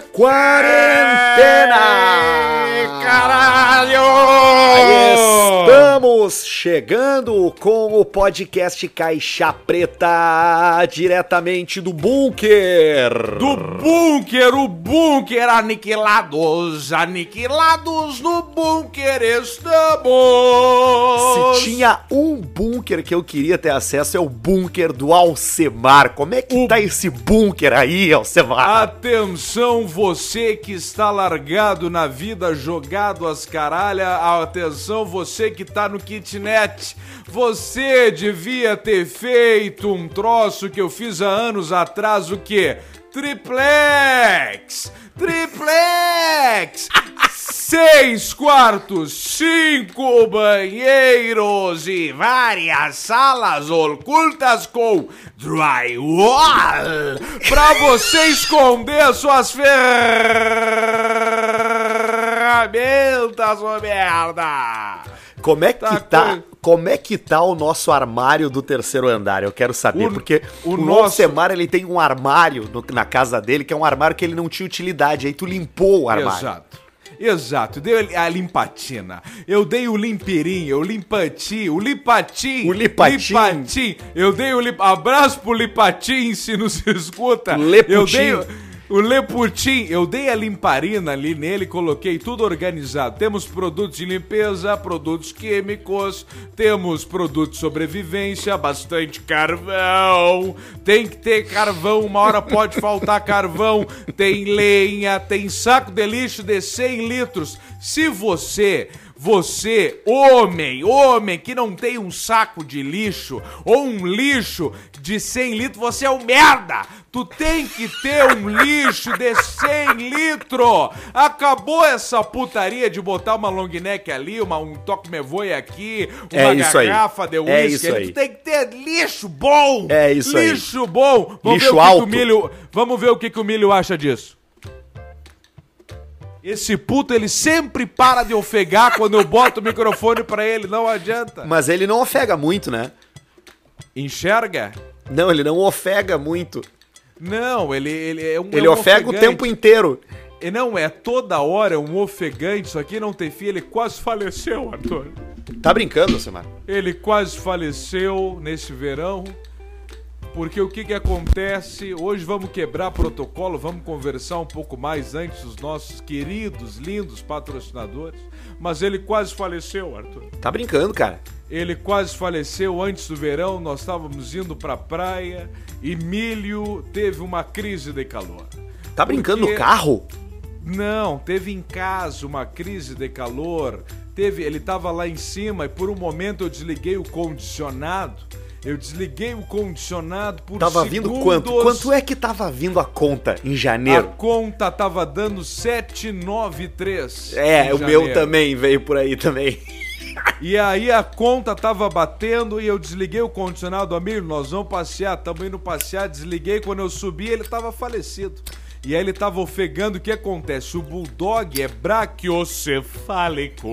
quarentena! Estamos chegando com o podcast Caixa Preta, diretamente do bunker. Do bunker, o bunker aniquilados, aniquilados no bunker estamos. Se tinha um bunker que eu queria ter acesso é o bunker do Alcemar. Como é que O- tá esse bunker aí, Alcemar? Atenção, você que está largado na vida, jogado às caralha. Atenção, você que tá no kitnet. Você devia ter feito um troço que eu fiz há anos atrás, o quê? Triplex! Triplex! Seis quartos, cinco banheiros e várias salas ocultas com drywall pra você esconder suas ferramentas, ô merda! Como é que Tá, tá, coi- como é que tá o nosso armário do terceiro andar? Eu quero saber, O- porque o o, nosso- Alcemar, ele tem um armário no- na casa dele, que é um armário que ele não tinha utilidade, aí tu limpou o armário. Exato. Exato, dei a limpatina. Eu dei o limpirim, o limpati, o lipatim. O lipatim. lipatim. Eu dei o lip... abraço pro lipatim se nos escuta. Leputim. Eu dei o- leputim. Eu dei a limparina ali nele, coloquei tudo organizado. Temos produtos de limpeza, produtos químicos, temos produtos de sobrevivência, bastante carvão. Tem que ter carvão, uma hora pode faltar carvão. Tem lenha, tem saco de lixo de 100 litros. Se você você, homem, homem que não tem um saco de lixo ou um lixo de 100 litros, você é um merda! Tu tem que ter um lixo de 100 litros! Acabou essa putaria de botar uma long neck ali, uma, um toque me voe aqui, uma É isso aí. garrafa de É uísque. isso ali. aí. Tu tem que ter lixo bom! É isso aí. Lixo bom! Vamos Lixo ver o que que alto. o milho, Vamos ver o que, que o milho acha disso. Esse puto, ele sempre para de ofegar quando eu boto o microfone pra ele, não adianta. Mas ele não ofega muito, né? Enxerga? Não, ele não ofega muito. Não, ele, ele é um Ele é um ofega o tempo inteiro. E não é toda hora um ofegante, isso aqui não tem fim, ele quase faleceu, Arthur. Tá brincando, Alcemar? Ele quase faleceu nesse verão. Porque o que que acontece? Hoje vamos quebrar protocolo, vamos conversar um pouco mais antes dos nossos queridos, lindos patrocinadores. Mas ele quase faleceu, Arthur. Tá brincando, cara. Ele quase faleceu antes do verão, nós estávamos indo pra praia e Milho teve uma crise de calor. Tá brincando Porque- no carro? Não, teve em casa uma crise de calor. Teve, ele tava lá em cima e por um momento eu desliguei o condicionado. Eu desliguei o condicionado por Tava segundos. vindo quanto? Quanto é que tava vindo a conta em A janeiro? conta tava dando 793. É, o meu janeiro. também veio por aí também. E aí a conta tava batendo e eu desliguei o condicionado, amigo, nós vamos passear, tamo indo passear, desliguei, quando eu subi ele tava falecido. E aí ele tava ofegando, o que acontece? O Bulldog é braquiocefálico.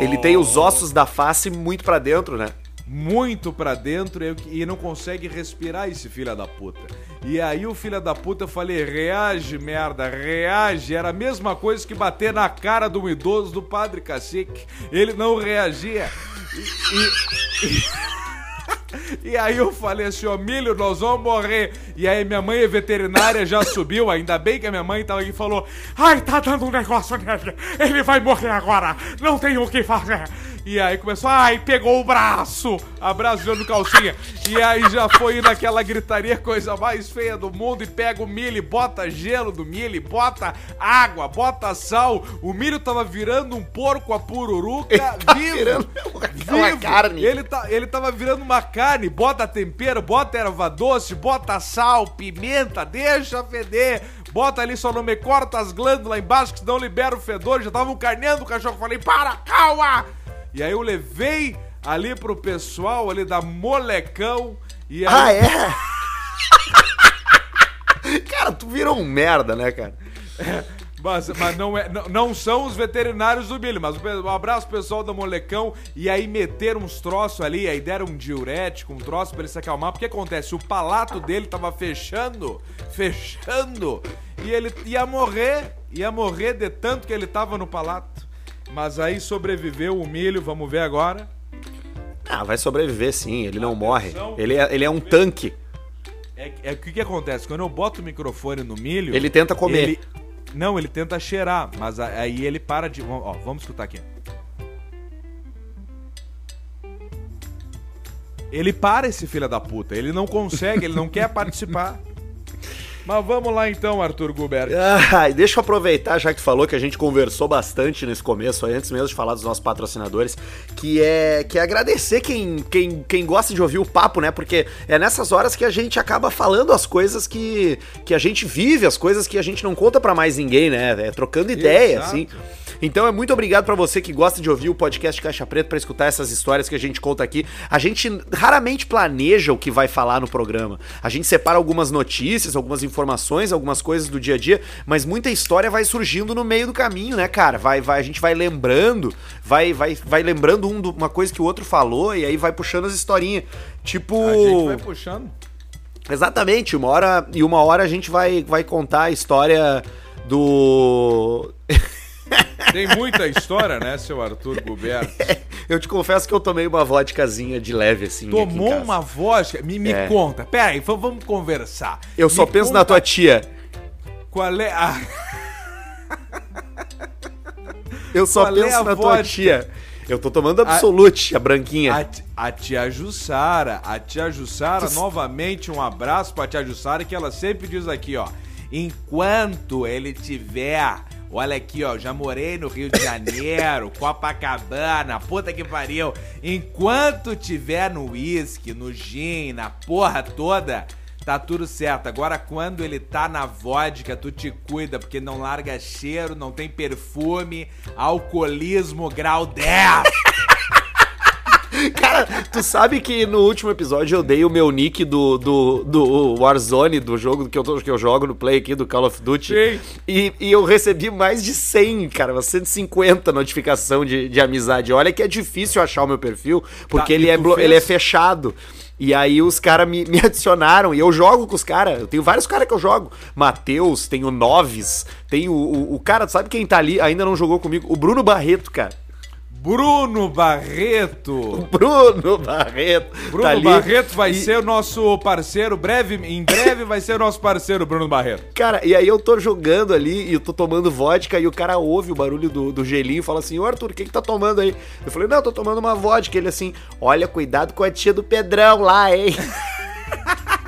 Ele tem os ossos da face muito pra dentro, né? Muito pra dentro e- e não consegue respirar esse filho da puta. E aí o filho da puta eu falei, reage, merda, reage. Era a mesma coisa que bater na cara um idoso do padre cacique. Ele não reagia. E, e- e aí eu falei assim, ó, Milho, nós vamos morrer. E aí minha mãe é veterinária, já subiu, ainda bem que a minha mãe tava aqui e falou, ai, tá dando um negócio nele, ele vai morrer agora, não tem o que fazer. E aí começou, ai, pegou o braço, abraço jogando calcinha. E aí já foi indo aquela gritaria, coisa mais feia do mundo, e pega o milho, e bota gelo do milho, e bota água, bota sal. O milho tava virando um porco a pururuca, Tá vivo. virando uma vivo. carne. Ele, tá, ele tava virando uma carne, bota tempero, bota erva doce, bota sal, pimenta, deixa feder. Bota ali só não me corta as glândulas embaixo, que senão libera o fedor. Já tava carneando o cachorro. Falei, para, calma! E aí eu levei ali pro pessoal ali da Molecão. E aí, Ah, é? cara, tu virou um merda, né, cara? Mas, mas não, é, não, não são os veterinários do milho, mas um abraço pessoal da Molecão. E aí meteram uns troços ali, aí deram um diurético, um troço pra ele se acalmar. Porque acontece, o palato dele tava fechando, fechando. E ele ia morrer, ia morrer de tanto que ele tava no palato. Mas aí sobreviveu o milho, vamos ver agora. Ah, vai sobreviver sim, ele não morre. Ele é, ele é um tanque. É, é o que, que acontece? Quando eu boto o microfone no milho. Ele tenta comer. Ele, não, ele tenta cheirar, mas aí ele para de. Ó, vamos escutar aqui. Ele para esse filho da puta. Ele não consegue, ele não quer participar. Mas vamos lá então, Arthur Gubert. Ah, deixa eu aproveitar, já que falou que a gente conversou bastante nesse começo, antes mesmo de falar dos nossos patrocinadores, que é, que é agradecer quem, quem, quem gosta de ouvir o papo, né? Porque é nessas horas que a gente acaba falando as coisas que, que a gente vive, as coisas que a gente não conta pra mais ninguém, né? É trocando ideia, Exato. assim. Então é muito obrigado pra você que gosta de ouvir o podcast Caixa Preta pra escutar essas histórias que a gente conta aqui. A gente raramente planeja o que vai falar no programa. A gente separa algumas notícias, algumas informações, algumas coisas do dia a dia, mas muita história vai surgindo no meio do caminho, né, cara? Vai, vai, a gente vai lembrando, vai, vai, vai lembrando um, do- uma coisa que o outro falou e aí vai puxando as historinhas. Tipo, A gente vai puxando. Exatamente, uma hora e uma hora a gente vai, vai contar a história do. Tem muita história, né, seu Arthur Gubert? eu te confesso que eu tomei uma vodkazinha de leve, assim. Tomou uma voz. Me, me É. conta. Pera aí, vamos conversar. Eu só Me penso na conta tua tia. Qual é a. Eu só Qual é penso a na tua vodka? tia. Eu tô tomando Absolute, a, branquinha. A, a tia Jussara, a tia Jussara, novamente um abraço pra tia Jussara, que ela sempre diz aqui, ó. Enquanto ele tiver. Olha aqui, ó, já morei no Rio de Janeiro, Copacabana, puta que pariu. Enquanto tiver no uísque, no gin, na porra toda, tá tudo certo. Agora, quando ele tá na vodka, tu te cuida, porque não larga cheiro, não tem perfume, alcoolismo grau 10. Cara, tu sabe que no último episódio eu dei o meu nick do, do, do Warzone, do jogo que eu, tô- que eu jogo no play aqui, do Call of Duty. Sim. E, e eu recebi mais de 100, cara, umas 150 notificação de, de amizade. Olha que é difícil achar o meu perfil, porque Tá, ele, é, fez? ele é fechado. E aí os caras me, me adicionaram e eu jogo com os caras. Eu tenho vários caras que eu jogo. Matheus, tenho Noves, tem o, o, o cara, sabe quem tá ali, ainda não jogou comigo? O Bruno Barreto, cara. Bruno Barreto. Bruno Barreto. Bruno tá. Barreto vai E- ser o nosso parceiro breve, em breve vai ser o nosso parceiro Bruno Barreto. Cara, e aí eu tô jogando ali e eu tô tomando vodka e o cara ouve o barulho do, do gelinho e fala assim, ô Arthur, o que que tá tomando aí? Eu falei, não, eu tô tomando uma vodka. Ele assim, olha, cuidado com a tia do Pedrão lá, hein?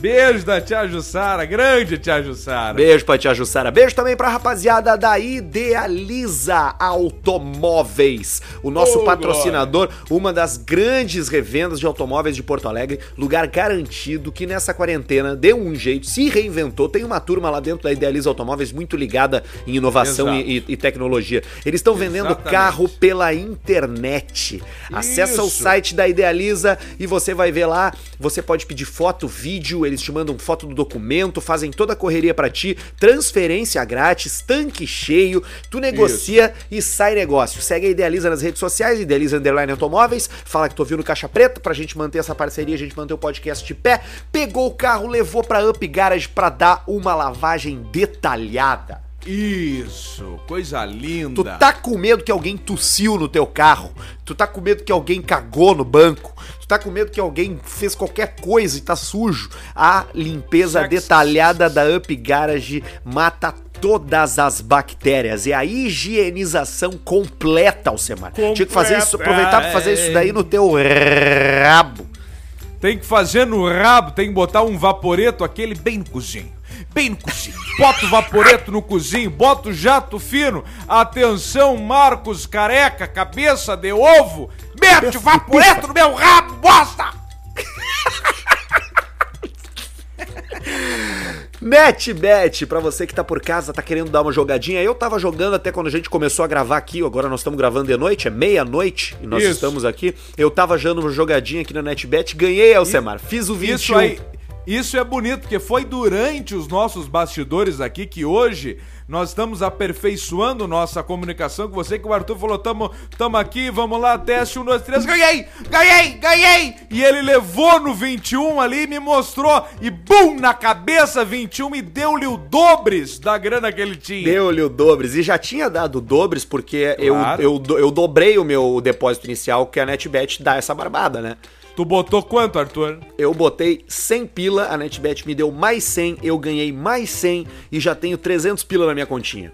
Beijo da tia Jussara, grande tia Jussara. Beijo pra tia Jussara. Beijo também pra rapaziada da Idealiza Automóveis, o nosso Ô, patrocinador, uma das grandes revendas de automóveis de Porto Alegre, lugar garantido que nessa quarentena deu um jeito, se reinventou. Tem uma turma lá dentro da Idealiza Automóveis muito ligada em inovação e, e- e tecnologia. Eles estão vendendo carro pela internet. Acessa o Isso. site da Idealiza e você vai ver lá. Você pode pedir foto, vídeo, eles te mandam foto do documento, fazem toda a correria pra ti, transferência grátis, tanque cheio, tu negocia e sai negócio. Segue a Idealiza nas redes sociais, Idealiza Underline Automóveis, fala que tu ouviu no Caixa Preta pra gente manter essa parceria, a gente manter o podcast de pé. Pegou o carro, levou pra Up Garage pra dar uma lavagem detalhada. Isso, coisa linda. Tu tá com medo que alguém tossiu no teu carro? Tu tá com medo que alguém cagou no banco? Tu tá com medo que alguém fez qualquer coisa e tá sujo? A limpeza Sex- detalhada da Up Garage mata todas as bactérias. É a higienização completa, Alcemar. Tinha que fazer isso, Completa, aproveitar pra fazer é. isso daí no teu rabo. Tem que fazer no rabo, tem que botar um vaporeto, aquele bem no cozinho. Bem no cozinho. Bota o vaporeto no cozinho, bota o jato fino. Atenção, Marcos Careca, cabeça de ovo. Mete o vaporeto no meu rabo, bosta! NetBet, pra você que tá por casa, tá querendo dar uma jogadinha. Eu tava jogando até quando a gente começou a gravar aqui, agora nós estamos gravando de noite, é meia-noite e nós Isso. estamos aqui. Eu tava jogando uma jogadinha aqui na NetBet, ganhei, Alcemar, fiz o 21. Isso aí, isso é bonito, porque foi durante os nossos bastidores aqui que hoje nós estamos aperfeiçoando nossa comunicação com você, que o Arthur falou, tamo, tamo aqui, vamos lá, teste, um, dois, três, ganhei, ganhei, ganhei! E ele levou no 21 ali, me mostrou, e bum, na cabeça 21 e deu-lhe o dobres da grana que ele tinha. Deu-lhe o dobres. E já tinha dado dobres, porque Claro. eu, eu, eu dobrei o meu depósito inicial, que a NetBet dá essa barbada, né? Tu botou quanto, Arthur? Eu botei 100 pila, a NetBet me deu mais 100, eu ganhei mais 100 e já tenho 300 pila na minha continha.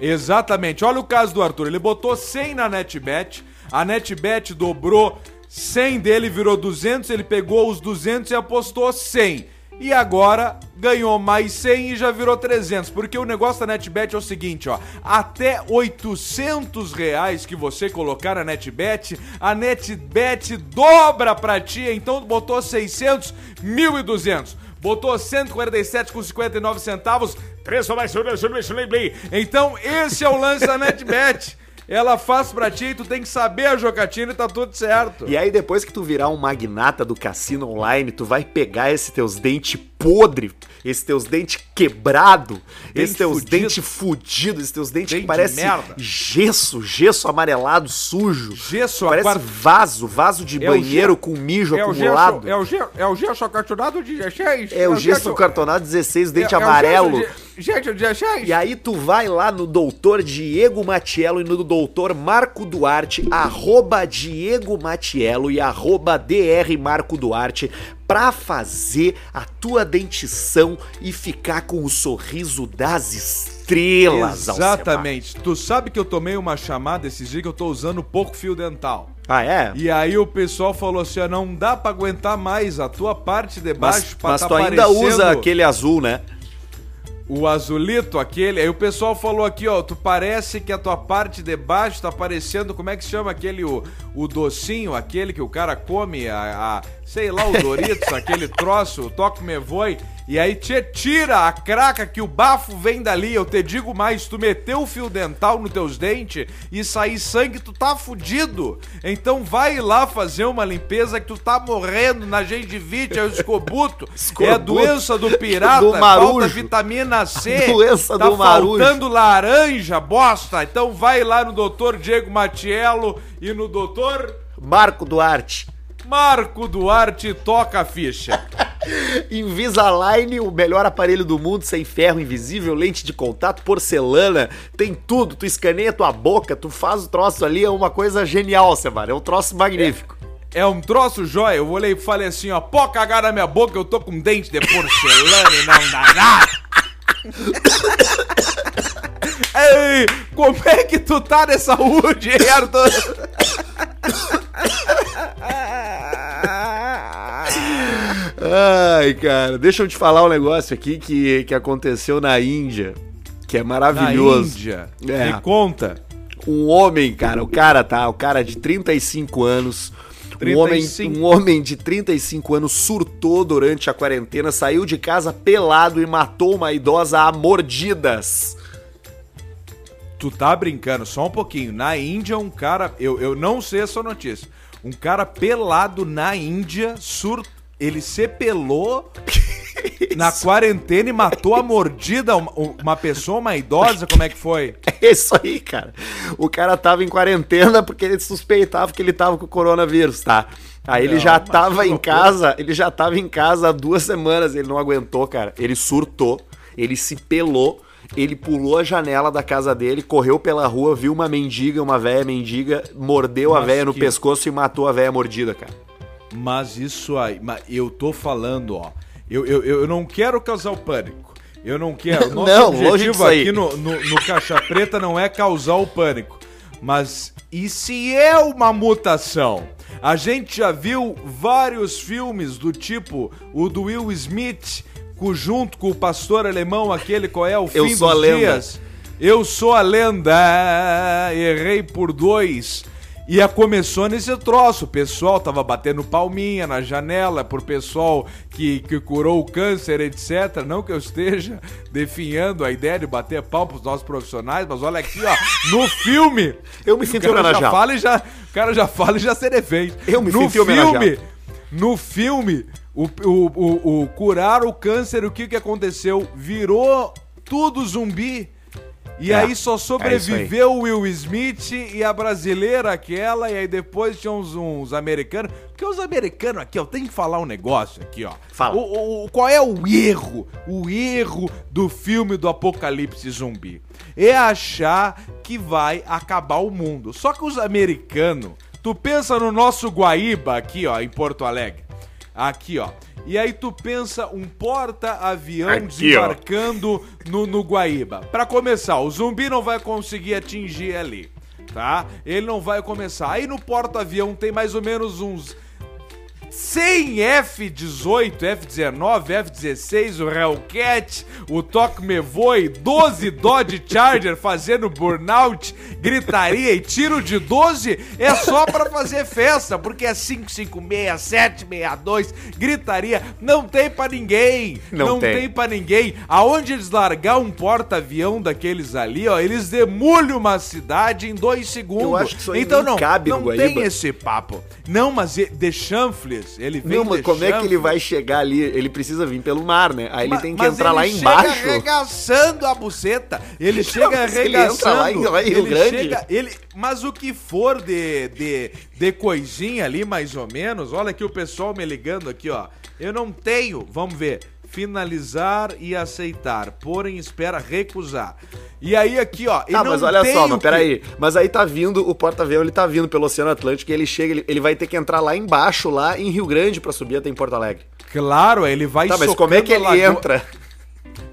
Exatamente. Olha o caso do Arthur. Ele botou 100 na NetBet, a NetBet dobrou 100 dele, virou 200, ele pegou os 200 e apostou 100. E agora ganhou mais 100 e já virou 300. Porque o negócio da NetBet é o seguinte, ó. Até 800 reais que você colocar na NetBet, a NetBet dobra pra ti. Então botou 600, 1.200. Botou 147 com 59 centavos. Preço mais Então esse é o lance da NetBet. Ela faz pra ti e tu tem que saber a jogatina e tá tudo certo. E aí depois que tu virar um magnata do cassino online, tu vai pegar esses teus dentes podre, esses teus dentes quebrado, esses teus fudido. dentes fudidos, esses teus dentes Dente que parecem gesso, gesso amarelado, sujo. Gesso Parece aquar- vaso, vaso de É o banheiro com mijo É o acumulado. é o gesso, é o gesso acartonado de 16. É o gesso cartonado 16, dente é- é o amarelo. Gesso de 16. E aí tu vai lá no doutor Diego Matiello e no doutor Marco Duarte, arroba Diego Matiello e arroba DR Marco Duarte, pra fazer a tua dentição e ficar com o sorriso das estrelas. Exatamente. Tu sabe que eu tomei uma chamada esses dias que eu tô usando pouco fio dental. Ah, é? E aí o pessoal falou assim, ó, não dá pra aguentar mais a tua parte de baixo Mas, pra mas tá tu ainda parecendo usa aquele azul, né? o azulito, aquele. Aí o pessoal falou aqui, ó, tu parece que a tua parte de baixo tá parecendo, como é que chama aquele, o, o docinho, aquele que o cara come, a, a- sei lá, o Doritos, aquele troço, o toque me voe. E aí te tira a craca que o bafo vem dali. Eu te digo mais, tu meteu o fio dental nos teus dentes e sair sangue, tu tá fudido. Então vai lá fazer uma limpeza que tu tá morrendo na gengivite, é o escobuto. É a doença do pirata, Do falta vitamina C. doença tá do marujo. faltando laranja, bosta. Então vai lá no doutor Diego Matiello e no doutor Marco Duarte. Marco Duarte toca a ficha. Invisalign, o melhor aparelho do mundo, sem ferro invisível, lente de contato, porcelana, tem tudo. Tu escaneia tua boca, tu faz o troço ali, é uma coisa genial, Semana. É um troço magnífico. É um troço jóia. Eu olhei e falei assim, ó, pó cagar na minha boca, eu tô com dente de porcelana e não dá nada. Ei, como é que tu tá de saúde, hein, Arthur? Ai, cara, deixa eu te falar um negócio aqui que, que aconteceu na Índia, que é Na maravilhoso. Índia. É. Me conta. Um homem, cara, o cara tá, o cara de 35 anos. Um homem, 35. um homem de 35 anos surtou durante a quarentena, saiu de casa pelado e matou uma idosa a mordidas. Tu tá brincando, só um pouquinho. Na Índia, um cara. Eu, eu não sei essa notícia. Um cara pelado na Índia, sur... ele se pelou na quarentena e matou a mordida uma, uma pessoa, uma idosa. Como é que foi? É isso aí, cara. O cara tava em quarentena porque ele suspeitava que ele tava com coronavírus, tá? Aí ele Não, já mas tava em casa, ele já tava em casa há duas semanas, ele não aguentou, cara. Ele surtou, ele se pelou, ele pulou a janela da casa dele, correu pela rua, viu uma mendiga, uma velha mendiga, mordeu a velha no que- pescoço e matou a velha mordida, cara. Mas isso aí, eu tô falando, ó. Eu, eu, eu não quero causar o pânico. Eu não quero. Nosso Não, objetivo aqui no, no, no Caixa Preta não é causar o pânico. Mas e se é uma mutação? A gente já viu vários filmes do tipo o do Will Smith, junto com o pastor alemão, aquele qual é o Eu fim sou dos a lenda. dias. Eu sou a lenda, errei por dois. E a começou nesse troço. O pessoal tava batendo palminha na janela pro pessoal que, que curou o câncer, etc. Não que eu esteja definhando a ideia de bater pau pros nossos profissionais, mas olha aqui, ó, no filme. Eu me sinto o cara já homenageado. fala e já, o cara já fala e já se defende. Eu me no sinto homenageado. filme, no filme, O, o, o, o curar o câncer, o que que aconteceu? Virou tudo zumbi. E É, aí só é sobreviveu o Will Smith e a brasileira aquela, e aí depois tinha uns, uns americanos. Porque os americanos aqui, ó, tem que falar um negócio aqui, ó. Fala. O- o- qual é o erro? O erro do filme do apocalipse zumbi? É achar que vai acabar o mundo. Só que os americanos, tu pensa no nosso Guaíba aqui, ó, em Porto Alegre. Aqui, ó. E aí tu pensa um porta-avião ó. desembarcando no, no Guaíba. Pra começar, o zumbi não vai conseguir atingir ali, tá? Ele não vai começar. Aí no porta-avião tem mais ou menos uns 100 F-18, F-19, F-16, o Hellcat, o Tok Me Voe, 12 Dodge Charger fazendo burnout, gritaria e tiro de 12 é só pra fazer festa, porque é 556, 762, gritaria, não tem pra ninguém, Não não, tem. tem. pra ninguém. Aonde eles largar um porta-avião daqueles ali, ó, eles demolem uma cidade em dois segundos. Eu acho que isso aí então não, cabe não tem esse papo. Não, mas e- de ele vem Não, mas como é que ele vai chegar ali? Ele precisa vir pelo mar, né? Aí ele Ma- tem que mas entrar lá ele embaixo. Chega arregaçando a buceta. Ele chega mas ele arregaçando. entra lá em- lá em Rio ele Grande. chega- ele, mas o que for de, de, de coisinha ali, mais ou menos, olha aqui o pessoal me ligando aqui, ó. Eu não tenho, vamos ver. Finalizar e aceitar, pôr em espera, recusar. E aí aqui, ó. Tá, mas olha só, mas peraí. Mas aí tá vindo, o porta-avião, ele tá vindo pelo Oceano Atlântico e ele chega, ele, ele vai ter que entrar lá embaixo, lá em Rio Grande, pra subir até em Porto Alegre. Claro, ele vai Tá, mas como é que ele entra?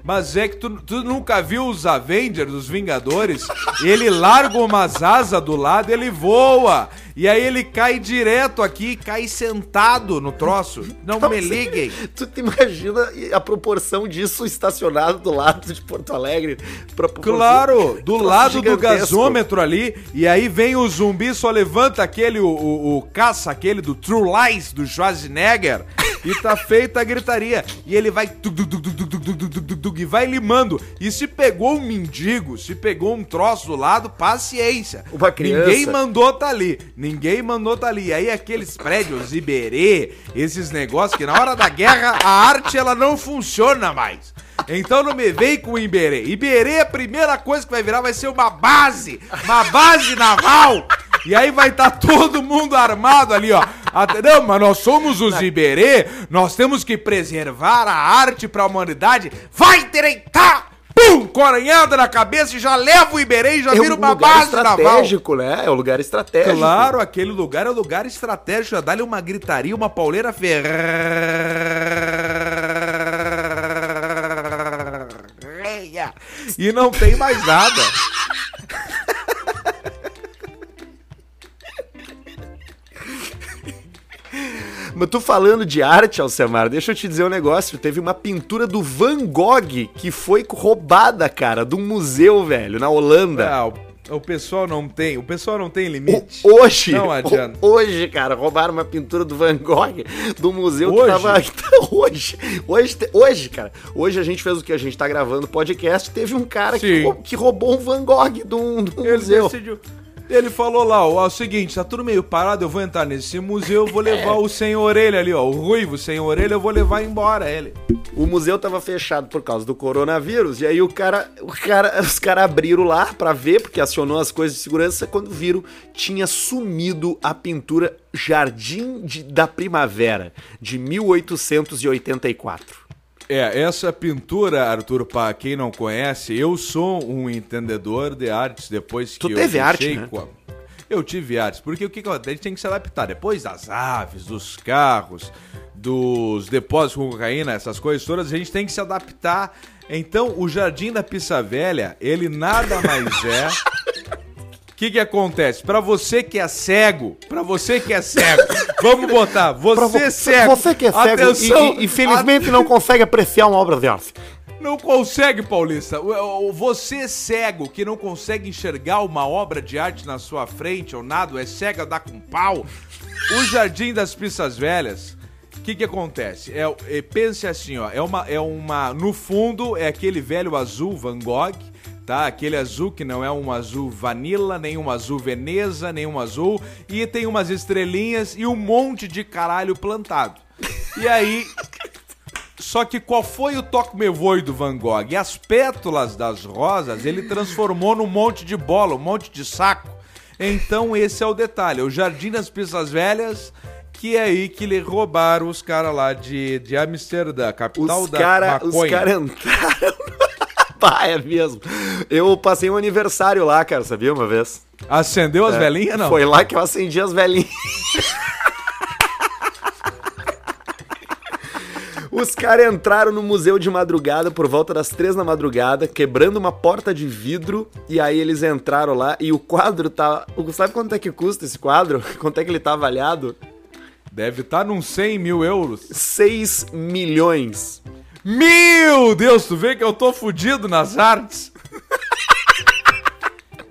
Mas é que tu, tu nunca viu os Avengers, os Vingadores? Ele larga umas asas do lado, ele voa. E aí ele cai direto aqui, cai sentado no troço. Não me liguem. Tu te imagina a proporção disso estacionado do lado de Porto Alegre? Claro, do lado do gigantesco. gasômetro ali, e aí vem o zumbi, só levanta aquele, o, o, o caça, aquele do True Lies, do Schwarzenegger, e tá feita a gritaria. E ele vai tug, tug, tug, e vai limando. E se pegou um mendigo, se pegou um troço do lado, paciência. Uma criança. Ninguém mandou tá ali. Ninguém mandou tá ali. E aí aqueles prédios, Iberê, esses negócios que na hora da guerra a arte ela não funciona mais. Então não me vem com Iberê. Iberê, a primeira coisa que vai virar vai ser uma base, uma base naval. E aí vai estar todo mundo armado ali, ó. Até- Não, mas nós somos os Iberê, nós temos que preservar a arte pra humanidade. Vai direitar! Pum! Coranhada na cabeça e já leva o Iberê e já É vira um uma lugar base naval. estratégico, né? É um lugar estratégico. Claro, aquele lugar é um lugar estratégico. Já dá-lhe uma gritaria, uma pauleira ferreia. E não tem mais nada. Mas tu falando de arte, Alcemar, deixa eu te dizer um negócio. Teve uma pintura do Van Gogh que foi roubada, cara, de um museu, velho, na Holanda. Ah, o, o pessoal não tem, o pessoal não tem limite. Hoje, Não adianta. ho- hoje, cara, roubaram uma pintura do Van Gogh do museu que Hoje? tava que tá- hoje. Hoje, te- hoje, cara. Hoje a gente fez o que a gente tá gravando podcast, teve um cara que, que roubou um Van Gogh de um, de um Ele museu. decidiu. Ele falou lá, ó, o seguinte, tá tudo meio parado, eu vou entrar nesse museu, eu vou levar o sem orelha ali, ó, o ruivo sem orelha, eu vou levar embora ele. O museu tava fechado por causa do coronavírus, e aí o cara, o cara, os caras abriram lá pra ver, porque acionou as coisas de segurança, quando viram, tinha sumido a pintura Jardim de- da Primavera, de 1884. É, essa pintura, Arthur, pra quem não conhece, eu sou um entendedor de artes depois que Tu eu teve arte, deixei né? com a- Eu tive artes, porque o que que acontece? A gente tem que se adaptar. Depois das aves, dos carros, dos depósitos com cocaína, essas coisas todas, a gente tem que se adaptar. Então, o Jardim da Pissa Velha, ele nada mais é... O que que acontece? Pra você que é cego, pra você que é cego, vamos botar, você vo- cego, Você que é cego atenção, e, e infelizmente não consegue apreciar uma obra de arte. não consegue, Paulista. Você cego que não consegue enxergar uma obra de arte na sua frente ou nada, é cega, dá com pau. O Jardim das Pistas Velhas, o que que acontece? É, é- pense assim, ó, é uma, é uma, no fundo é aquele velho azul Van Gogh, tá? Aquele azul que não é um azul vanilla, nem um azul Veneza, nem um azul, e tem umas estrelinhas e um monte de caralho plantado. E aí. Só que qual foi o toque me voe do Van Gogh? As pétalas das rosas ele transformou num monte de bola, um monte de saco. Então esse é o detalhe. O Jardim das Pistas Velhas, que é aí que lhe roubaram os caras lá de, de Amsterdã, capital Os da caras maconha. cara entraram. Pá, é mesmo. Eu passei um aniversário lá, cara, sabia uma vez? Acendeu as velhinhas, não? Foi lá que eu acendi as velhinhas. Os caras entraram no museu de madrugada por volta das três da madrugada, quebrando uma porta de vidro, e aí eles entraram lá e o quadro tá. Sabe quanto é que custa esse quadro? Quanto é que ele tá avaliado? Deve estar num 100 mil euros. 6 milhões. Meu Deus, tu vê que eu tô fudido nas artes?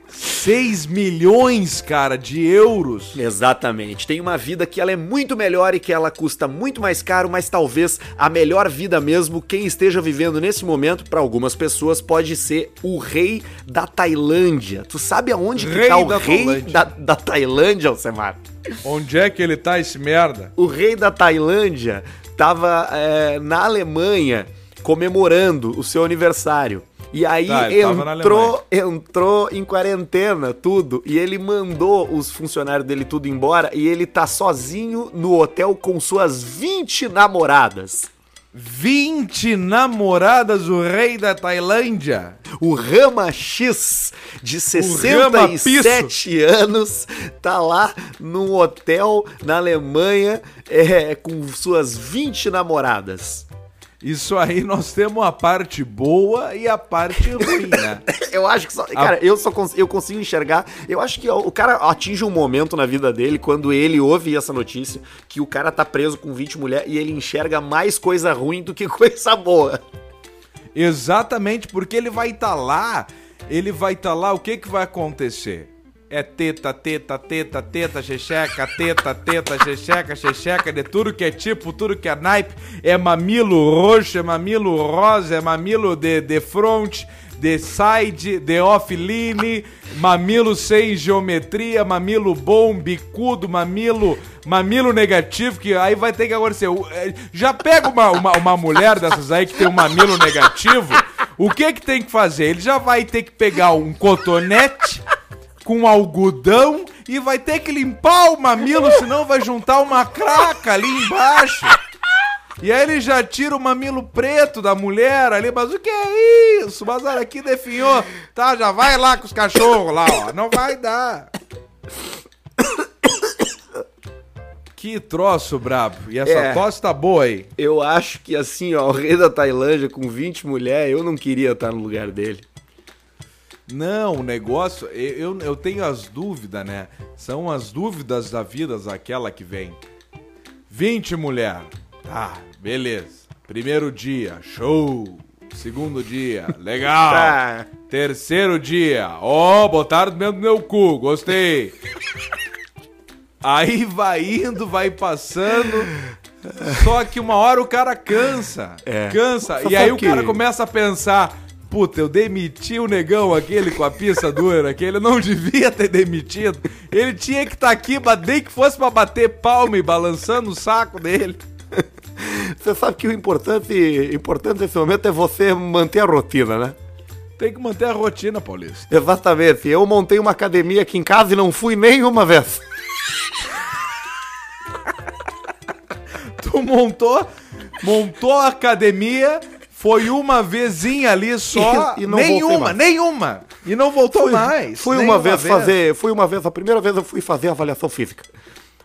6 milhões, cara, de euros. Exatamente. Tem uma vida que ela é muito melhor e que ela custa muito mais caro, mas talvez a melhor vida mesmo, quem esteja vivendo nesse momento, para algumas pessoas, pode ser o rei da Tailândia. Tu sabe aonde que Rei tá o da rei Tailândia. da, da Tailândia, Alcemar? Onde é que ele tá, esse merda? O rei da Tailândia tava é, na Alemanha comemorando o seu aniversário. E aí Tá, entrou, entrou em quarentena, tudo. E ele mandou os funcionários dele tudo embora. E ele tá sozinho no hotel com suas 20 namoradas. 20 namoradas, o rei da Tailândia. O Rama X, de Rama 67 anos, tá lá num hotel na Alemanha é, com suas 20 namoradas. Isso aí nós temos a parte boa e a parte ruim, né? Eu acho que só. Cara, eu só cons- eu consigo enxergar. Eu acho que o cara atinge um momento na vida dele quando ele ouve essa notícia que o cara tá preso com 20 mulheres e ele enxerga mais coisa ruim do que coisa boa. Exatamente, porque ele vai estar lá, ele vai estar lá, o que que vai acontecer? É teta, teta, teta, teta, xexeca, teta, teta, xexeca, xexeca, de tudo que é tipo, tudo que é naipe, é mamilo roxo, é mamilo rosa, é mamilo de, de front, de side, de offline, mamilo sem geometria, mamilo bom, bicudo, mamilo, mamilo negativo, que aí vai ter que acontecer. É, Já pega uma, uma, uma mulher dessas aí que tem um mamilo negativo, o que que tem que fazer? Ele já vai ter que pegar um cotonete com algodão e vai ter que limpar o mamilo, senão vai juntar uma craca ali embaixo. E aí ele já tira o mamilo preto da mulher ali, mas o que é isso? Mas olha aqui definhou. Tá, já vai lá com os cachorros lá, ó. Não vai dar. Que troço brabo. E essa É. tosse tá boa aí. Eu acho que assim, ó, o rei da Tailândia com 20 mulheres, eu não queria estar no lugar dele. Não, o negócio, eu, eu, tenho as dúvidas, né? São as dúvidas da vida aquela que vem. 20 mulher. Tá, beleza. Primeiro dia, show. Segundo dia, legal. Tá. Terceiro dia, ó, botaram dentro do meu cu, gostei. Aí vai indo, vai passando. Só que uma hora o cara cansa. É. Cansa. Só e aí sabe o que- cara começa a pensar: puta, eu demiti o negão aquele com a pista dura, que ele não devia ter demitido. Ele tinha que estar aqui, mas nem que fosse pra bater palma e balançando o saco dele. Você sabe que o importante, importante nesse momento é você manter a rotina, né? Tem que manter a rotina, Paulista. Exatamente. Eu montei uma academia aqui em casa e não fui nenhuma vez. Tu montou, montou a academia, foi uma vezinha ali só, E- e nenhuma, nenhuma. E não voltou mais. Fui uma vez, fazer, fui uma vez, a primeira vez eu fui fazer avaliação física.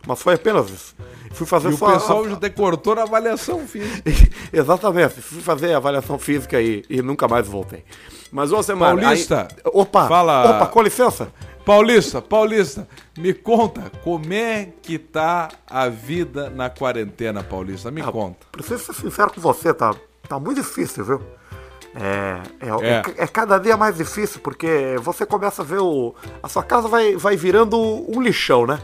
Mas foi apenas isso. Fui fazer E o só a- pessoal já te cortou na avaliação física. Exatamente, fui fazer avaliação física e, e nunca mais voltei. Mas ô Semana. Paulista, aí- opa, fala- opa, com licença. Paulista, Paulista, me conta, como é que tá a vida na quarentena, Paulista? Me conta. Preciso ser sincero com você, tá, tá muito difícil, viu? É, é, É. é- é cada dia mais difícil, porque você começa a ver o. A sua casa vai, vai virando um lixão, né?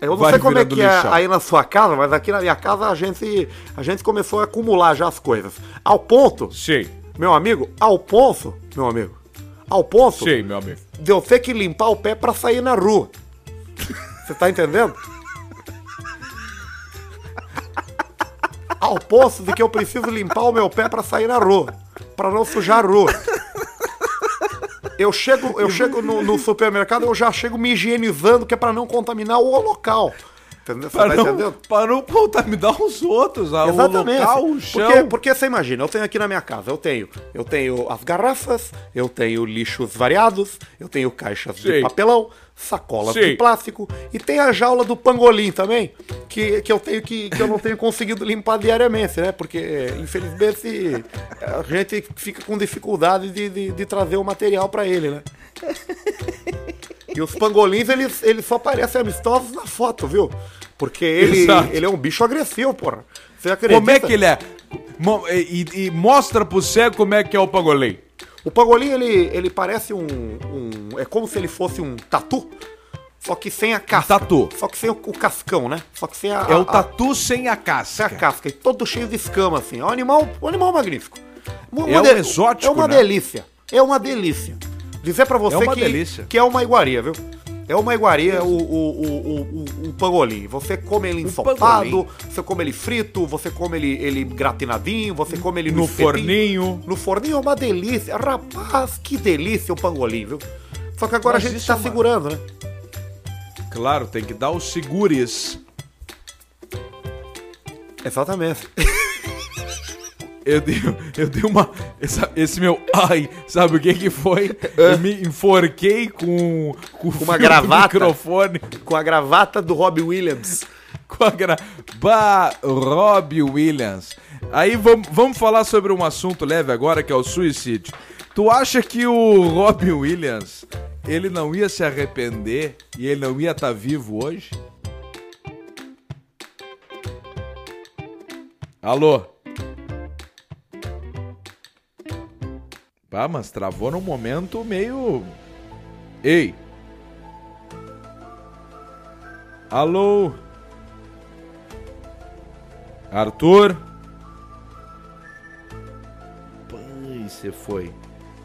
Eu não Vai sei como é que é lixão. aí na sua casa, mas aqui na minha casa a gente, a gente começou a acumular já as coisas. Ao ponto, Sim, meu amigo, ao ponto, meu amigo, ao ponto sim, meu amigo. de eu ter que limpar o pé pra sair na rua. Você tá entendendo? Ao ponto de que eu preciso limpar o meu pé pra sair na rua, pra não sujar a rua. Eu chego, eu chego no, no supermercado, eu já chego me higienizando, que é pra não contaminar o local. Tá não, pra não contaminar os outros, ah, Exatamente. o local, o chão. Porque, porque você imagina, eu tenho aqui na minha casa, eu tenho, eu tenho as garrafas, eu tenho lixos variados, eu tenho caixas de Sim. papelão, sacolas Sim. de plástico e tem a jaula do pangolim também, que, que eu tenho que, que eu não tenho conseguido limpar diariamente, né? Porque infelizmente a gente fica com dificuldade de, de, de trazer o material pra ele, né? E os pangolins, eles, eles só parecem amistosos na foto, viu? Porque ele, Exato. ele é um bicho agressivo, porra. Você acredita? Como é que ele é? Mo- E, e- mostra pro cego como é que é o pangolim. O pangolim, ele, ele parece um, um- É como se ele fosse um tatu, só que sem a casca. tatu. Só que sem o, o cascão, né? Só que sem a. É o a- tatu sem a Sem a casca. casca. E todo cheio de escama, assim. É um animal, um animal magnífico. Uma- É um de- exótico, É uma né? delícia. É uma delícia. Dizer pra você É que, delícia. que é uma iguaria, viu? É uma iguaria o, o, o, o, o, pangolim. Você come ele ensopado, você come ele frito, você come ele, ele gratinadinho, você come ele No espetinho. forninho. No forninho é uma delícia. Rapaz, que delícia o pangolim, viu? Só que agora Mas a gente isso tá é uma- segurando, né? Claro, tem que dar os segures. Exatamente. Eu dei, eu dei uma. essa- esse meu. Ai, sabe o que que foi? Eu me enforquei com, com, o uma gravata. microfone. Com a gravata do Robbie Williams. Com a gra... Bah, Robbie Williams. Aí vamos, vamos falar sobre um assunto leve agora, que é o suicídio. Tu acha que o Robbie Williams, ele não ia se arrepender e ele não ia estar vivo hoje? Alô? Ah, mas travou num momento meio... Ei! Alô? Arthur? Pai, você foi.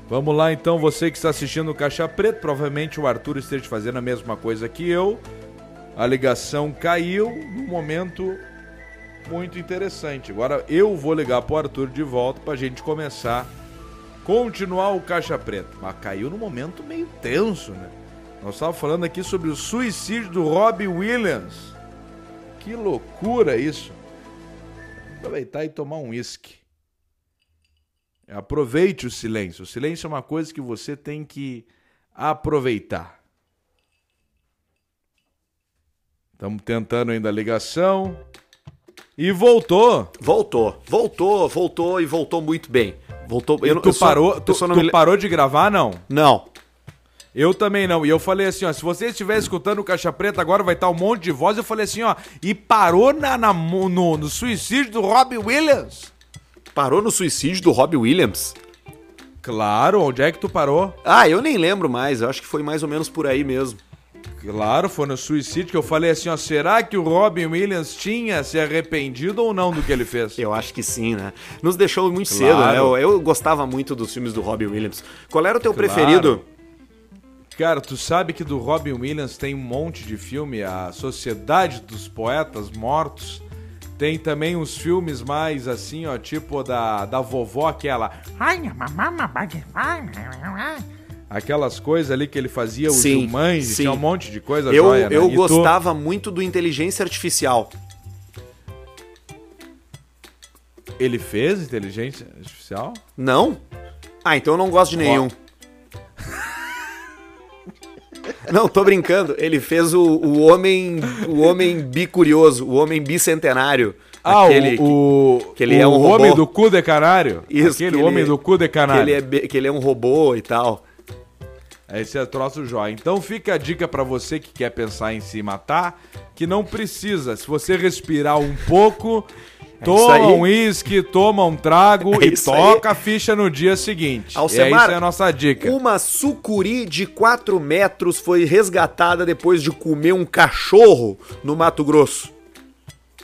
Vamos lá então, você que está assistindo o Caixa Preto, provavelmente o Arthur esteja fazendo a mesma coisa que eu. A ligação caiu num momento muito interessante. Agora eu vou ligar pro Arthur de volta pra gente começar continuar o Caixa Preto. Mas caiu num momento meio tenso, né? Nós estávamos falando aqui sobre o suicídio do Robbie Williams. Que loucura isso. Aproveitar e tomar um uísque. Aproveite o silêncio. O silêncio é uma coisa que você tem que aproveitar. Estamos tentando ainda a ligação. E voltou. Voltou, voltou, voltou e voltou muito bem. Voltou. Tu parou, eu tu, só não tu me parou de gravar, não? Não. Eu também não. E eu falei assim, ó, se você estiver escutando o Caixa Preta agora vai estar um monte de voz. Eu falei assim, ó, e parou na, na- no, no suicídio do Robbie Williams. Parou no suicídio do Robbie Williams? Claro, onde é que tu parou? Ah, eu nem lembro mais. Eu acho que foi mais ou menos por aí mesmo. Claro, foi no suicídio que eu falei assim, ó, será que o Robin Williams tinha se arrependido ou não do que ele fez? Eu acho que sim, né? Nos deixou muito Claro. cedo, né? Eu, eu gostava muito dos filmes do Robbie Williams. Qual era o teu Claro. preferido? Cara, tu sabe que do Robin Williams tem um monte de filme, a Sociedade dos Poetas Mortos. Tem também uns filmes mais assim, ó, tipo da, da vovó aquela. Aquelas coisas ali que ele fazia, os Sim, Jumanji, sim. tinha um monte de coisa Eu, joia, né? eu E tu? gostava muito do Inteligência Artificial. Ele fez inteligência artificial? Não? Ah, então eu não gosto de nenhum. Não, tô brincando. Ele fez o, o homem o homem bicurioso, o homem bicentenário. Ah, aquele o, o, que ele o é um robô. homem do cu de canário? Isso, Aquele que homem ele- do cu de que canário. ele, é, que ele é um robô e tal. Esse é troço jóia. Então fica a dica pra você que quer pensar em se matar, que não precisa. Se você respirar um pouco, isso toma aí. um uísque, toma um trago É e toca a ficha no dia seguinte. Alcemar, é isso é a nossa dica. Uma sucuri de 4 metros foi resgatada depois de comer um cachorro no Mato Grosso.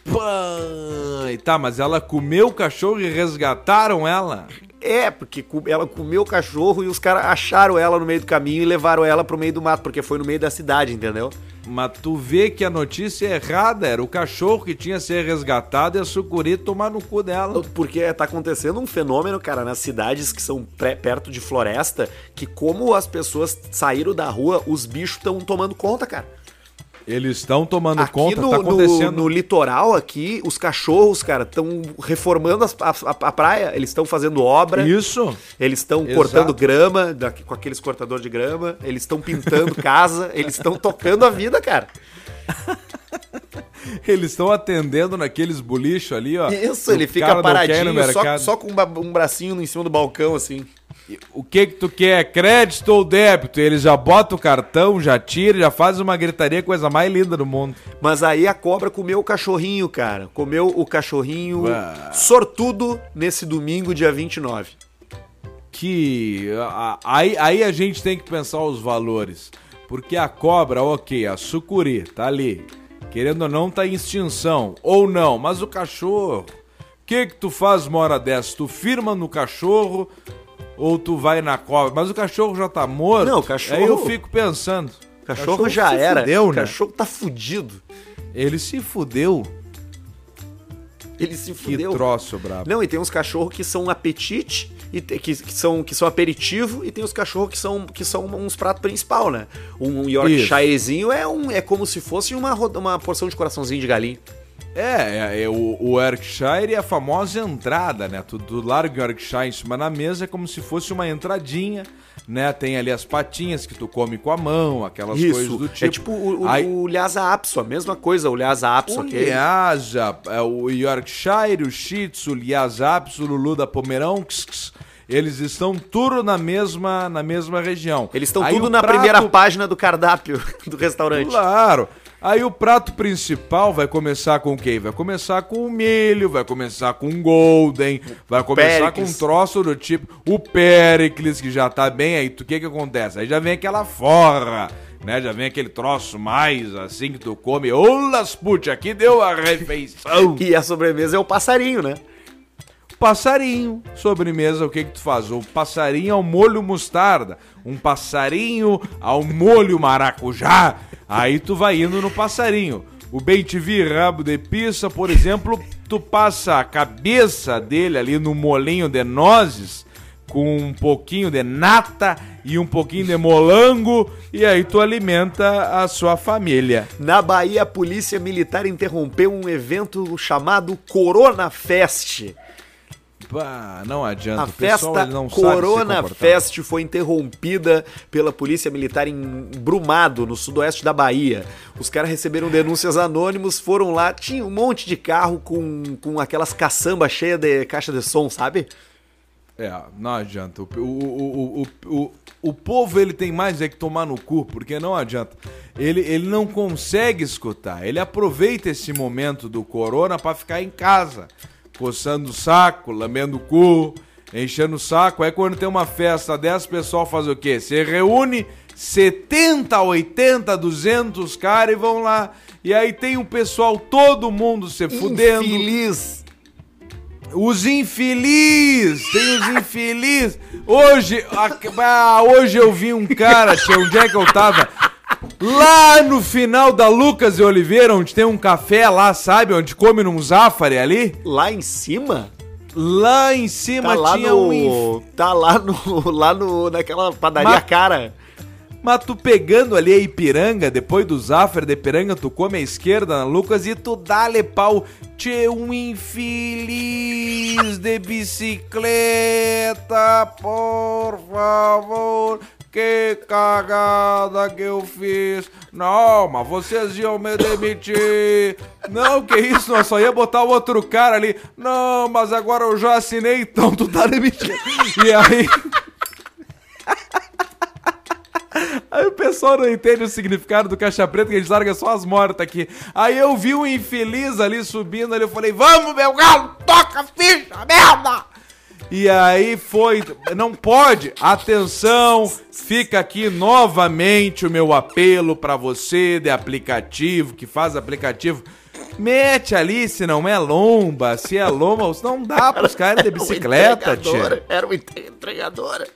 Pai, tá, mas ela comeu o cachorro e resgataram ela? É, porque ela comeu o cachorro e os caras acharam ela no meio do caminho e levaram ela pro meio do mato, porque foi no meio da cidade, entendeu? Mas tu vê que a notícia é errada, era o cachorro que tinha que ser resgatado e a sucuri tomar no cu dela. Porque tá acontecendo um fenômeno, cara, nas cidades que são perto de floresta, que como as pessoas saíram da rua, os bichos estão tomando conta, cara. Eles estão tomando Aqui conta, no, tá no- acontecendo. no litoral aqui, os cachorros, cara, estão reformando as- a, a- praia, eles estão fazendo obra. Isso. Eles estão cortando grama, da- com aqueles cortadores de grama, eles estão pintando casa, eles estão tocando a vida, cara. Eles estão atendendo naqueles bolichos ali, ó. Isso, ele fica no paradinho, só, só com um um bracinho em cima do balcão, assim. O que que tu quer? Crédito ou débito? Eles já botam o cartão, já tira, já faz uma gritaria, coisa mais linda do mundo. Mas aí a cobra comeu o cachorrinho, cara. Comeu o cachorrinho Ué. sortudo nesse domingo, dia 29. Que aí, aí a gente tem que pensar os valores. Porque a cobra, ok, a sucuri, tá ali. Querendo ou não, tá em extinção. Ou não, mas o cachorro. O que que tu faz uma hora dessa? Tu firma no cachorro ou tu vai na cobra? Mas o cachorro já tá morto. Não, o cachorro- Aí eu fico pensando. O cachorro, já se era. Fudeu, o né? cachorro tá fudido. Ele se fudeu. Ele se Que fudeu. troço, brabo. Não, e tem uns cachorros que são apetite, e te- que, que são, que são aperitivo, e tem os cachorros que são, que são uns pratos principal, né? Um Yorkshirezinho é, um, é como se fosse uma, uma porção de coraçãozinho de galinha. É, é, é, o, o Yorkshire é a famosa entrada, né? Tu, tu larga o Yorkshire em cima da mesa, é como se fosse uma entradinha, né? Tem ali as patinhas que tu come com a mão, aquelas coisas do tipo. É tipo o, o, Aí- o Lhasa Apso, a mesma coisa, o Lhasa Apso. o aquele. Lhasa, é, o Yorkshire, o Shih Tzu, o Lhasa Apso, o Lulu da Pomerão, ks, ks, eles estão tudo na mesma, na mesma região. Eles estão Aí tudo o na prato- primeira página do cardápio do restaurante. Claro. Aí o prato principal vai começar com o quê? Vai começar com o milho, vai começar com o golden, vai começar Péricles. com um troço do tipo o Pericles, que já tá bem aí. O que que acontece? Aí já vem aquela forra, né? Já vem aquele troço mais assim que tu come. Olas, putz, aqui deu a refeição. E a sobremesa é o passarinho, né? Passarinho. Sobremesa, o que que tu faz? O passarinho ao molho mostarda. Um passarinho ao molho maracujá. Aí tu vai indo no passarinho. O bem te vi rabo de pizza, por exemplo, tu passa a cabeça dele ali no molinho de nozes com um pouquinho de nata e um pouquinho de molango e aí tu alimenta a sua família. Na Bahia, a polícia militar interrompeu um evento chamado Corona Fest. Pá, não adianta, A o pessoal festa não Corona. Fest foi interrompida pela polícia militar em Brumado, no sudoeste da Bahia. Os caras receberam denúncias anônimos, foram lá, tinha um monte de carro com, com aquelas caçambas cheias de caixa de som, sabe? É, não adianta. O, o, o, o, o, povo ele tem mais é que tomar no cu, porque não adianta. Ele, ele não consegue escutar. Ele aproveita esse momento do corona pra ficar em casa, coçando o saco, lambendo o cu, enchendo o saco. Aí quando tem uma festa dessa, o pessoal faz o quê? Se reúne 70, 80, 200 caras e vão lá. E aí tem o pessoal, todo mundo se fudendo. Infeliz. Os infelizes, tem os infelizes. Hoje, a- ah, hoje eu vi um cara, tia, onde é que eu tava? Lá no final da Lucas e Oliveira, onde tem um café lá, sabe? Onde come num Zafari ali. Lá em cima? Lá em cima Tá tinha um inf... no. Tá lá no. Lá no. naquela padaria cara. Mas tu pegando ali a Ipiranga, depois do Zafari da Ipiranga, tu come à esquerda na Lucas e tu dá-lhe pau. Tchê, um infeliz de bicicleta, por favor. Que cagada que eu fiz. Não, mas vocês iam me demitir. Não, que isso, nós só ia botar o outro cara ali. Não, mas agora eu já assinei, então tu tá demitido. E aí... Aí o pessoal não entende o significado do caixa preta, que a gente larga só as mortas aqui. Aí eu vi um infeliz ali subindo ali, eu falei, vamos, meu galo, toca ficha, merda! E aí foi, não pode, atenção, fica aqui novamente o meu apelo pra você de aplicativo, que faz aplicativo, Mete ali, se não é lomba, se é lomba, não dá pros caras de bicicleta, tia. Era uma entregadora.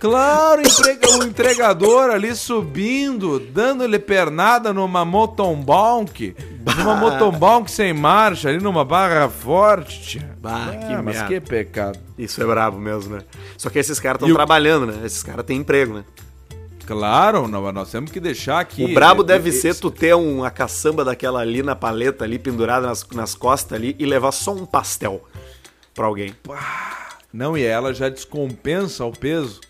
Claro, entrega, o entregador ali subindo, dando-lhe pernada numa motombonk, numa motombonk sem marcha, ali numa barra forte. Bah, Ah, que mas merda. que pecado. Isso é brabo mesmo, né? Só que esses caras estão o- trabalhando, né? Esses caras têm emprego, né? Claro, não, nós temos que deixar aqui. o brabo é, deve é, ser tu ter uma caçamba daquela ali na paleta, ali pendurada nas, nas costas ali e levar só um pastel pra alguém. Não, e ela já descompensa o peso.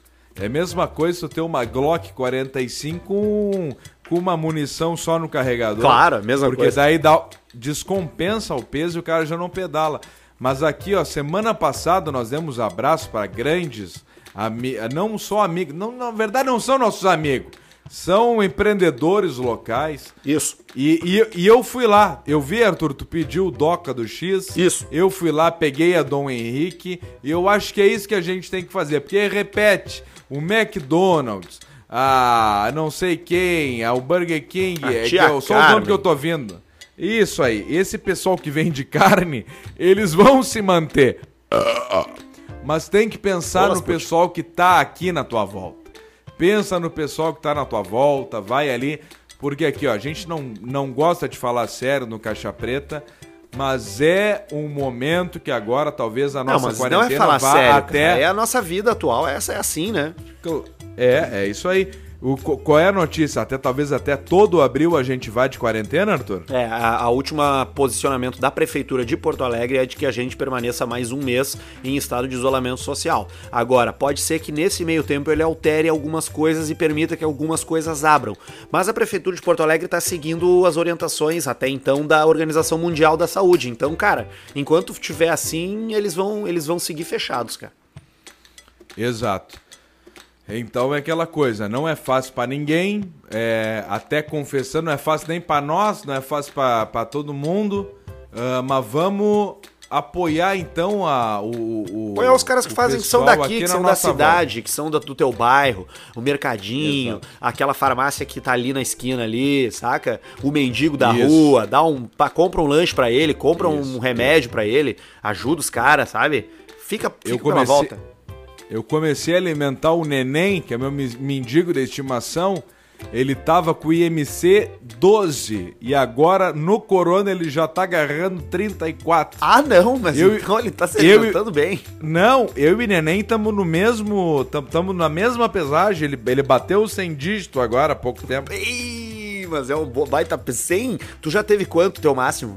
É a mesma coisa tu ter uma Glock 45 com, com uma munição só no carregador. Claro, a mesma Porque coisa. daí dá, descompensa o peso e o cara já não pedala. Mas aqui, ó, semana passada nós demos abraço para grandes amigos, não só amigos, não, na verdade não são nossos amigos, são empreendedores locais. Isso. E, e, e eu fui lá, eu vi, Arthur, tu pediu o Doca do X. Isso. Eu fui lá, peguei a Dom Henrique. E eu acho que é isso que a gente tem que fazer. Porque repete, o McDonald's, a não sei quem, a, o Burger King, A é, que é só Carmen. nomes que eu tô vindo. Isso aí, esse pessoal que vende carne, eles vão se manter. Mas tem que pensar Bolas, no pessoal que tá aqui na tua volta. Pensa no pessoal que tá na tua volta, vai ali. Porque aqui, ó, a gente não, não gosta de falar sério no Caixa Preta, mas é um momento que agora talvez a Não, nossa mas não é quarentena falar vá sério, até. cara. É a nossa vida atual, essa é assim, né? É, é isso aí. O, qual é a notícia? Até talvez até todo abril a gente vai de quarentena, Arthur? É, a, a última posicionamento da Prefeitura de Porto Alegre é de que a gente permaneça mais um mês em estado de isolamento social. Agora, pode ser que nesse meio tempo ele altere algumas coisas e permita que algumas coisas abram. Mas a Prefeitura de Porto Alegre está seguindo as orientações até então da Organização Mundial da Saúde. Então, cara, enquanto tiver assim, eles vão, eles vão seguir fechados, cara. Exato. Então é aquela coisa, não é fácil pra ninguém, é, até confessando, não é fácil nem pra nós, não é fácil pra pra todo mundo, ah, mas vamos apoiar então a, o, o. Põe os caras que fazem, que são daqui, aqui que são da cidade, que são do teu bairro, o mercadinho, Exato. aquela farmácia que tá ali na esquina ali, saca? O mendigo da Isso. rua, dá um, pá, compra um lanche pra ele, compra um Isso, remédio pra ele, ajuda os caras, sabe? Fica, fica Eu comecei- volta. Eu comecei a alimentar o neném, que é meu mendigo de estimação. Ele tava com o IMC 12 e agora no corona ele já tá agarrando 34. Ah, não, mas Eu- então ele tá se alimentando bem. Não, eu e neném estamos no mesmo. Estamos na mesma pesagem. Ele, ele bateu os 100 dígitos agora há pouco tempo. Ih, mas é um baita 100. Tu já teve quanto teu máximo?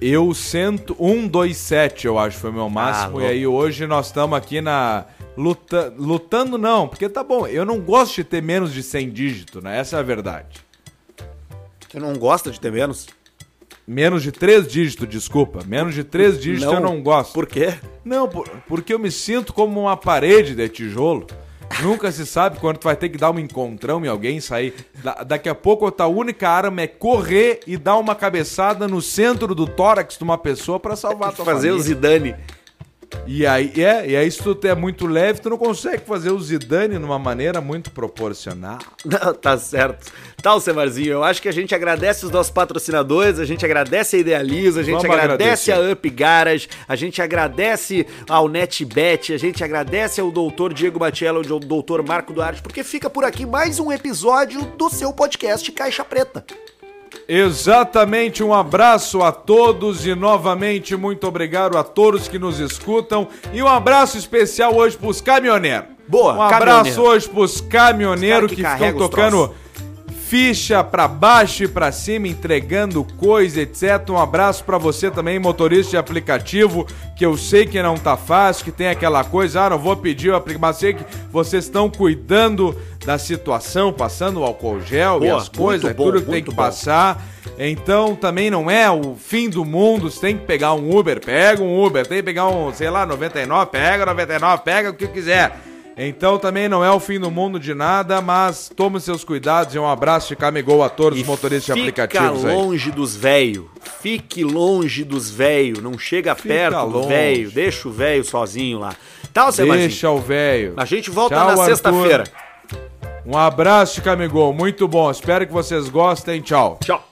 Eu cento 127, eu acho, foi meu máximo. Ah, e aí hoje nós estamos aqui na. Luta, lutando não, porque tá bom, eu não gosto de ter menos de 100 dígitos, né? Essa é a verdade. Tu não gosta de ter menos? Menos de 3 dígitos, desculpa. Menos de 3 dígitos eu não gosto. Por quê? Não, por- porque eu me sinto como uma parede de tijolo. Nunca se sabe quando tu vai ter que dar um encontrão em alguém sair. Da- daqui a pouco a tua única arma é correr e dar uma cabeçada no centro do tórax de uma pessoa pra salvar a tua Fazer o família. Zidane. E aí, é, e aí se tu é muito leve, tu não consegue fazer o Zidane numa maneira muito proporcional. Não, tá certo. Tá, o Semarzinho, eu acho que a gente agradece os nossos patrocinadores, a gente agradece a Idealiza, a gente Vamos agradece agradecer. a Up Garage, a gente agradece ao NetBet, a gente agradece ao doutor Diego Batiello e ao doutor Marco Duarte, porque fica por aqui mais um episódio do seu podcast Caixa Preta. Exatamente, um abraço a todos e novamente muito obrigado a todos que nos escutam e um abraço especial hoje pros caminhoneiros. Boa, Um abraço caminhoneiro. hoje pros caminhoneiros Os que, cara que os tocando ficha pra baixo e pra cima, entregando coisa, etc. Um abraço pra você também, motorista de aplicativo, que eu sei que não tá fácil, que tem aquela coisa, ah, não vou pedir o aplicativo, mas sei que vocês estão cuidando da situação, passando o álcool gel e Boa, as coisas, muito bom, tudo que tem que bom. passar. Então também não é o fim do mundo, você tem que pegar um Uber, pega um Uber, tem que pegar um, sei lá, 99, pega 99, pega o que quiser. Então também não é o fim do mundo de nada, mas tome seus cuidados e um abraço de Camigol a todos os motoristas de fica aplicativos aí. longe dos velho. Fique longe dos velho. Não chega Fica perto do longe. velho. Deixa o velho sozinho lá. Tá, Semarzinho? Deixa o velho. A gente volta Tchau, na sexta-feira. Um abraço de Camigol, muito bom. Espero que vocês gostem. Tchau. Tchau.